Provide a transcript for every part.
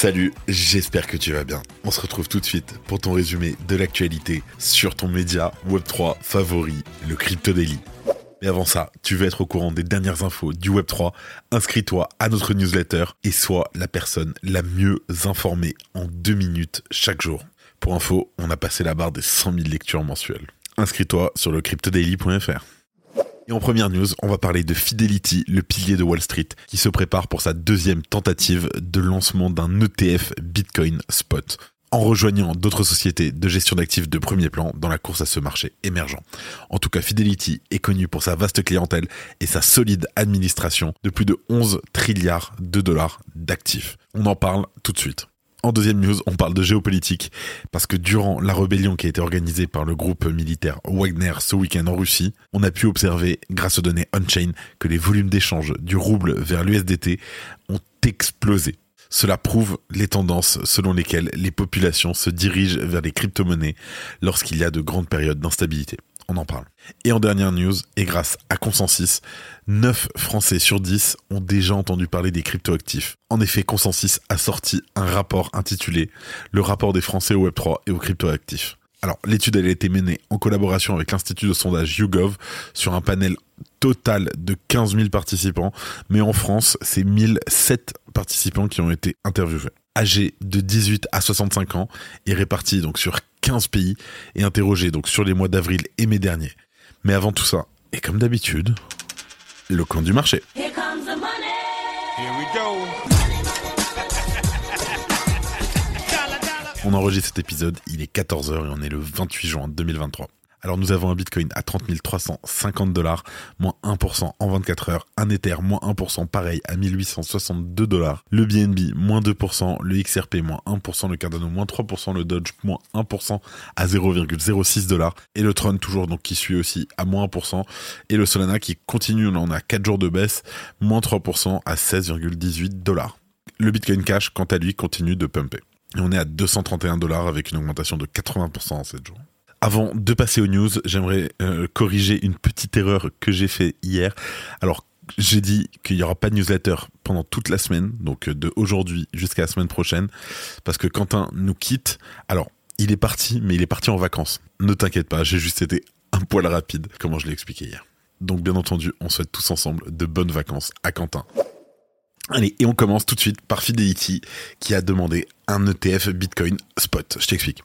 Salut, j'espère que tu vas bien. On se retrouve tout de suite pour ton résumé de l'actualité sur ton média Web3 favori, le Crypto Daily. Mais avant ça, tu veux être au courant des dernières infos du Web3, inscris-toi à notre newsletter et sois la personne la mieux informée en deux minutes chaque jour. Pour info, on a passé la barre des 100 000 lectures mensuelles. Inscris-toi sur le cryptodaily.fr. Et en première news, on va parler de Fidelity, le pilier de Wall Street, qui se prépare pour sa deuxième tentative de lancement d'un ETF Bitcoin Spot, en rejoignant d'autres sociétés de gestion d'actifs de premier plan dans la course à ce marché émergent. En tout cas, Fidelity est connu pour sa vaste clientèle et sa solide administration de plus de 11 trilliards de dollars d'actifs. On en parle tout de suite. En deuxième news, on parle de géopolitique, parce que durant la rébellion qui a été organisée par le groupe militaire Wagner ce week-end en Russie, on a pu observer, grâce aux données on-chain, que les volumes d'échange du rouble vers l'USDT ont explosé. Cela prouve les tendances selon lesquelles les populations se dirigent vers les crypto-monnaies lorsqu'il y a de grandes périodes d'instabilité on en parle. Et en dernière news, et grâce à Consensus, 9 Français sur 10 ont déjà entendu parler des cryptoactifs. En effet, Consensus a sorti un rapport intitulé Le rapport des Français au Web3 et aux cryptoactifs. Alors, l'étude a été menée en collaboration avec l'Institut de sondage YouGov sur un panel total de 15 000 participants, mais en France, c'est 1007 participants qui ont été interviewés âgés de 18 à 65 ans et répartis donc sur 15 pays et interrogés donc sur les mois d'avril et mai dernier. Mais avant tout ça, et comme d'habitude, le coin du marché. On enregistre cet épisode, il est 14h et on est le 28 juin 2023. Alors nous avons un Bitcoin à 30 350 dollars, moins 1% en 24 heures, un Ether moins 1% pareil à 1862 dollars, le BNB moins 2%, le XRP moins 1%, le Cardano moins 3%, le Dodge moins 1% à 0,06 dollars, et le Tron toujours donc qui suit aussi à moins 1%, et le Solana qui continue, on a 4 jours de baisse, moins 3% à 16,18 dollars. Le Bitcoin Cash, quant à lui, continue de pumper. Et on est à 231 dollars avec une augmentation de 80% en 7 jours. Avant de passer aux news, j'aimerais euh, corriger une petite erreur que j'ai fait hier. Alors, j'ai dit qu'il n'y aura pas de newsletter pendant toute la semaine, donc euh, de aujourd'hui jusqu'à la semaine prochaine, parce que Quentin nous quitte. Alors, il est parti, mais il est parti en vacances. Ne t'inquiète pas, j'ai juste été un poil rapide, comment je l'ai expliqué hier. Donc, bien entendu, on souhaite tous ensemble de bonnes vacances à Quentin. Allez, et on commence tout de suite par Fidelity, qui a demandé un ETF Bitcoin Spot. Je t'explique.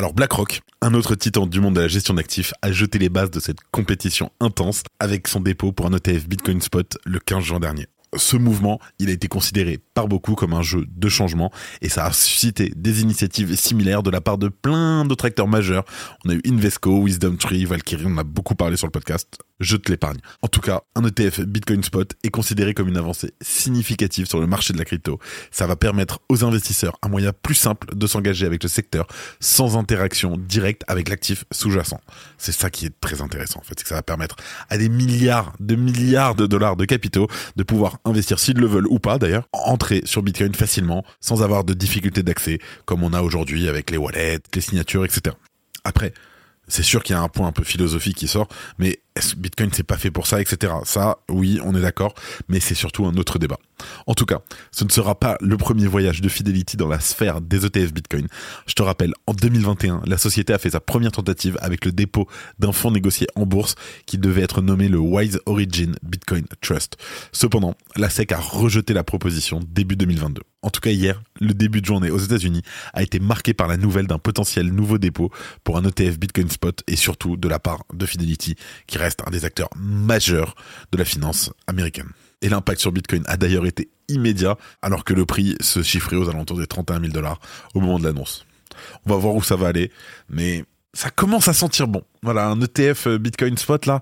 Alors BlackRock, un autre titan du monde de la gestion d'actifs, a jeté les bases de cette compétition intense avec son dépôt pour un ETF Bitcoin Spot le 15 juin dernier ce mouvement, il a été considéré par beaucoup comme un jeu de changement et ça a suscité des initiatives similaires de la part de plein d'autres acteurs majeurs. On a eu Invesco, Wisdom Tree, Valkyrie, on a beaucoup parlé sur le podcast. Je te l'épargne. En tout cas, un ETF Bitcoin Spot est considéré comme une avancée significative sur le marché de la crypto. Ça va permettre aux investisseurs un moyen plus simple de s'engager avec le secteur sans interaction directe avec l'actif sous-jacent. C'est ça qui est très intéressant en fait, c'est que ça va permettre à des milliards de milliards de dollars de capitaux de pouvoir investir s'ils le veulent ou pas d'ailleurs, entrer sur Bitcoin facilement sans avoir de difficultés d'accès comme on a aujourd'hui avec les wallets, les signatures, etc. Après, c'est sûr qu'il y a un point un peu philosophique qui sort, mais Bitcoin c'est pas fait pour ça, etc. Ça, oui, on est d'accord, mais c'est surtout un autre débat. En tout cas, ce ne sera pas le premier voyage de Fidelity dans la sphère des ETF Bitcoin. Je te rappelle, en 2021, la société a fait sa première tentative avec le dépôt d'un fonds négocié en bourse qui devait être nommé le Wise Origin Bitcoin Trust. Cependant, la SEC a rejeté la proposition début 2022. En tout cas, hier, le début de journée aux États-Unis a été marqué par la nouvelle d'un potentiel nouveau dépôt pour un ETF Bitcoin Spot et surtout de la part de Fidelity qui reste un des acteurs majeurs de la finance américaine. Et l'impact sur Bitcoin a d'ailleurs été immédiat, alors que le prix se chiffrait aux alentours des 31 000 dollars au moment de l'annonce. On va voir où ça va aller, mais ça commence à sentir bon. Voilà, un ETF Bitcoin Spot là,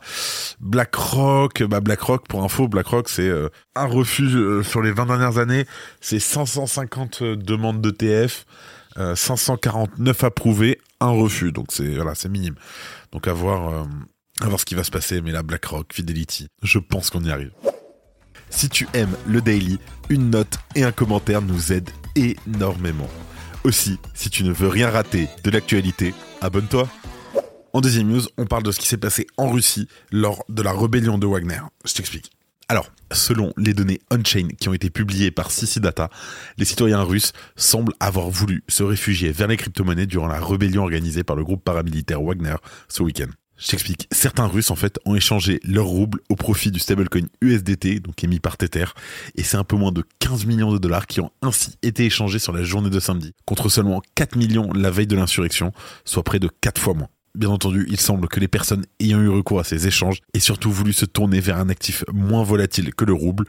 BlackRock, bah BlackRock pour info, BlackRock c'est euh, un refus euh, sur les 20 dernières années, c'est 550 demandes d'ETF, 549 approuvés, un refus, donc c'est voilà, c'est minime. Donc à voir, euh, à voir ce qui va se passer. Mais là, BlackRock, Fidelity, je pense qu'on y arrive. Si tu aimes le daily, une note et un commentaire nous aident énormément. Aussi, si tu ne veux rien rater de l'actualité, abonne-toi. En deuxième news, on parle de ce qui s'est passé en Russie lors de la rébellion de Wagner. Je t'explique. Alors, selon les données on-chain qui ont été publiées par Data, les citoyens russes semblent avoir voulu se réfugier vers les crypto-monnaies durant la rébellion organisée par le groupe paramilitaire Wagner ce week-end. Je t'explique. Certains Russes, en fait, ont échangé leur rouble au profit du stablecoin USDT, donc émis par Tether, et c'est un peu moins de 15 millions de dollars qui ont ainsi été échangés sur la journée de samedi, contre seulement 4 millions la veille de l'insurrection, soit près de 4 fois moins. Bien entendu, il semble que les personnes ayant eu recours à ces échanges aient surtout voulu se tourner vers un actif moins volatile que le rouble,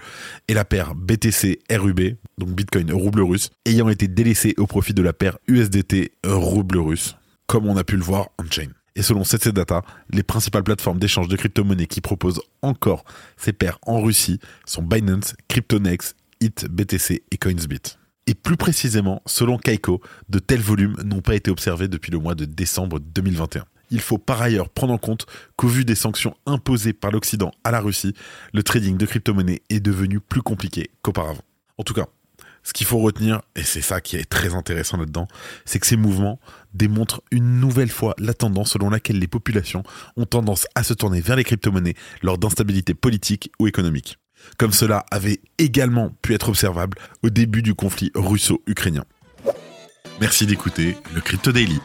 et la paire BTC-RUB, donc Bitcoin rouble russe, ayant été délaissée au profit de la paire USDT rouble russe, comme on a pu le voir on-chain. Et selon CC Data, les principales plateformes d'échange de crypto-monnaies qui proposent encore ces paires en Russie sont Binance, CryptoNext, IT, BTC et Coinsbit. Et plus précisément, selon Kaiko, de tels volumes n'ont pas été observés depuis le mois de décembre 2021. Il faut par ailleurs prendre en compte qu'au vu des sanctions imposées par l'Occident à la Russie, le trading de crypto-monnaies est devenu plus compliqué qu'auparavant. En tout cas, ce qu'il faut retenir, et c'est ça qui est très intéressant là-dedans, c'est que ces mouvements démontrent une nouvelle fois la tendance selon laquelle les populations ont tendance à se tourner vers les crypto-monnaies lors d'instabilité politique ou économique. Comme cela avait également pu être observable au début du conflit russo-ukrainien. Merci d'écouter le Crypto Daily.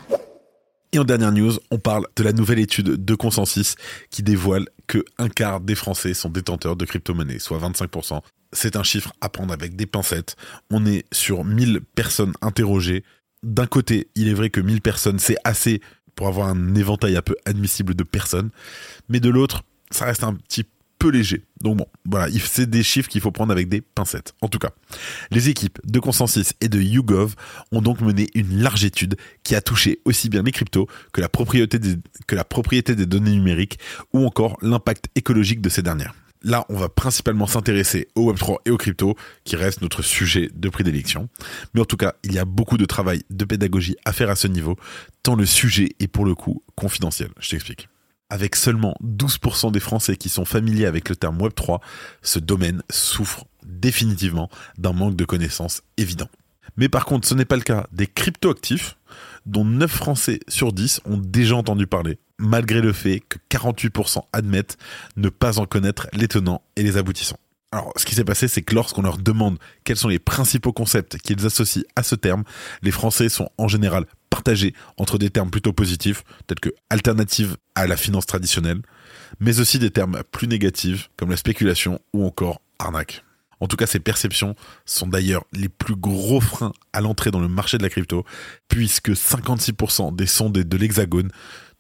Et en dernière news, on parle de la nouvelle étude de consensus qui dévoile que un quart des Français sont détenteurs de crypto-monnaies, soit 25%. C'est un chiffre à prendre avec des pincettes. On est sur 1000 personnes interrogées. D'un côté, il est vrai que 1000 personnes, c'est assez pour avoir un éventail un peu admissible de personnes. Mais de l'autre, ça reste un petit léger. Donc bon, voilà, c'est des chiffres qu'il faut prendre avec des pincettes. En tout cas, les équipes de Consensus et de YouGov ont donc mené une large étude qui a touché aussi bien les cryptos que la propriété des, que la propriété des données numériques ou encore l'impact écologique de ces dernières. Là, on va principalement s'intéresser au Web3 et aux cryptos, qui reste notre sujet de prédilection. Mais en tout cas, il y a beaucoup de travail de pédagogie à faire à ce niveau, tant le sujet est pour le coup confidentiel. Je t'explique avec seulement 12% des Français qui sont familiers avec le terme Web3, ce domaine souffre définitivement d'un manque de connaissances évident. Mais par contre, ce n'est pas le cas des cryptoactifs, dont 9 Français sur 10 ont déjà entendu parler, malgré le fait que 48% admettent ne pas en connaître les tenants et les aboutissants. Alors, ce qui s'est passé, c'est que lorsqu'on leur demande quels sont les principaux concepts qu'ils associent à ce terme, les Français sont en général partagés entre des termes plutôt positifs, tels que alternative à la finance traditionnelle, mais aussi des termes plus négatifs, comme la spéculation ou encore arnaque. En tout cas, ces perceptions sont d'ailleurs les plus gros freins à l'entrée dans le marché de la crypto, puisque 56% des sondés de l'Hexagone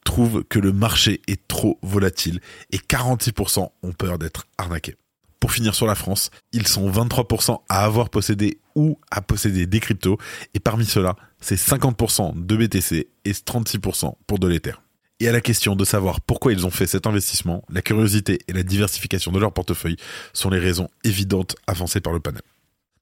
trouvent que le marché est trop volatile et 46% ont peur d'être arnaqués. Pour finir sur la France, ils sont 23% à avoir possédé ou à posséder des cryptos, et parmi ceux-là, c'est 50% de BTC et 36% pour de l'Ether. Et à la question de savoir pourquoi ils ont fait cet investissement, la curiosité et la diversification de leur portefeuille sont les raisons évidentes avancées par le panel.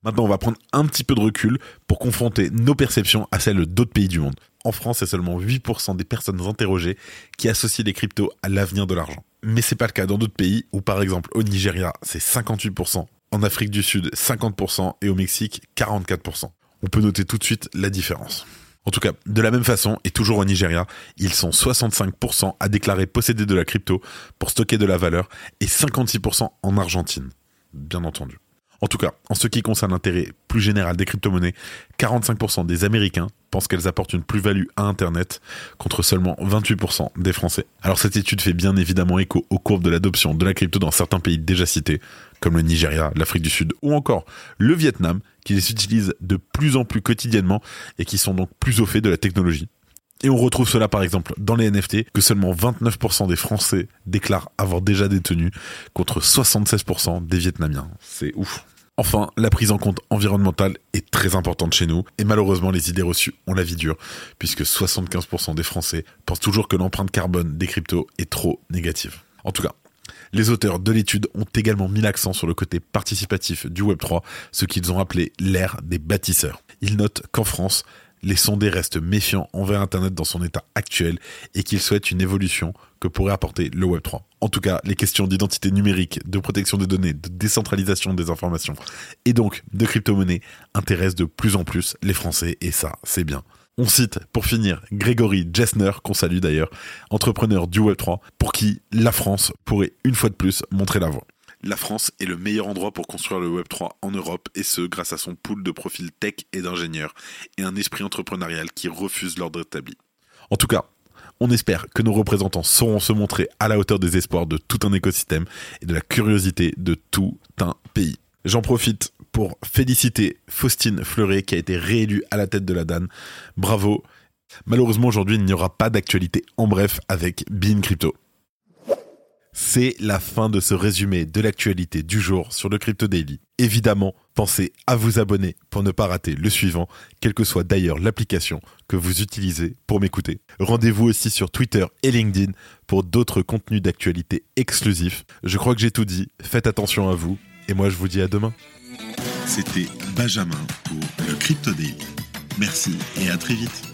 Maintenant, on va prendre un petit peu de recul pour confronter nos perceptions à celles d'autres pays du monde. En France, c'est seulement 8% des personnes interrogées qui associent les cryptos à l'avenir de l'argent mais c'est pas le cas dans d'autres pays où par exemple au Nigeria c'est 58%, en Afrique du Sud 50% et au Mexique 44%. On peut noter tout de suite la différence. En tout cas, de la même façon, et toujours au Nigeria, ils sont 65% à déclarer posséder de la crypto pour stocker de la valeur et 56% en Argentine, bien entendu. En tout cas, en ce qui concerne l'intérêt plus général des crypto-monnaies, 45% des Américains pensent qu'elles apportent une plus-value à Internet contre seulement 28% des Français. Alors cette étude fait bien évidemment écho aux courbes de l'adoption de la crypto dans certains pays déjà cités, comme le Nigeria, l'Afrique du Sud ou encore le Vietnam, qui les utilisent de plus en plus quotidiennement et qui sont donc plus au fait de la technologie. Et on retrouve cela par exemple dans les NFT, que seulement 29% des Français déclarent avoir déjà détenu, contre 76% des Vietnamiens. C'est ouf. Enfin, la prise en compte environnementale est très importante chez nous, et malheureusement les idées reçues ont la vie dure, puisque 75% des Français pensent toujours que l'empreinte carbone des cryptos est trop négative. En tout cas, les auteurs de l'étude ont également mis l'accent sur le côté participatif du Web3, ce qu'ils ont appelé l'ère des bâtisseurs. Ils notent qu'en France, les sondés restent méfiants envers Internet dans son état actuel et qu'ils souhaitent une évolution que pourrait apporter le Web3. En tout cas, les questions d'identité numérique, de protection des données, de décentralisation des informations et donc de crypto-monnaie intéressent de plus en plus les Français et ça, c'est bien. On cite, pour finir, Grégory Jessner, qu'on salue d'ailleurs, entrepreneur du Web3, pour qui la France pourrait une fois de plus montrer la voie la France est le meilleur endroit pour construire le Web3 en Europe, et ce grâce à son pool de profils tech et d'ingénieurs, et un esprit entrepreneurial qui refuse l'ordre établi. En tout cas, on espère que nos représentants sauront se montrer à la hauteur des espoirs de tout un écosystème et de la curiosité de tout un pays. J'en profite pour féliciter Faustine Fleuret qui a été réélue à la tête de la DAN. Bravo. Malheureusement aujourd'hui il n'y aura pas d'actualité en bref avec Bean Crypto. C'est la fin de ce résumé de l'actualité du jour sur le Crypto Daily. Évidemment, pensez à vous abonner pour ne pas rater le suivant, quelle que soit d'ailleurs l'application que vous utilisez pour m'écouter. Rendez-vous aussi sur Twitter et LinkedIn pour d'autres contenus d'actualité exclusifs. Je crois que j'ai tout dit, faites attention à vous, et moi je vous dis à demain. C'était Benjamin pour le Crypto Daily. Merci et à très vite.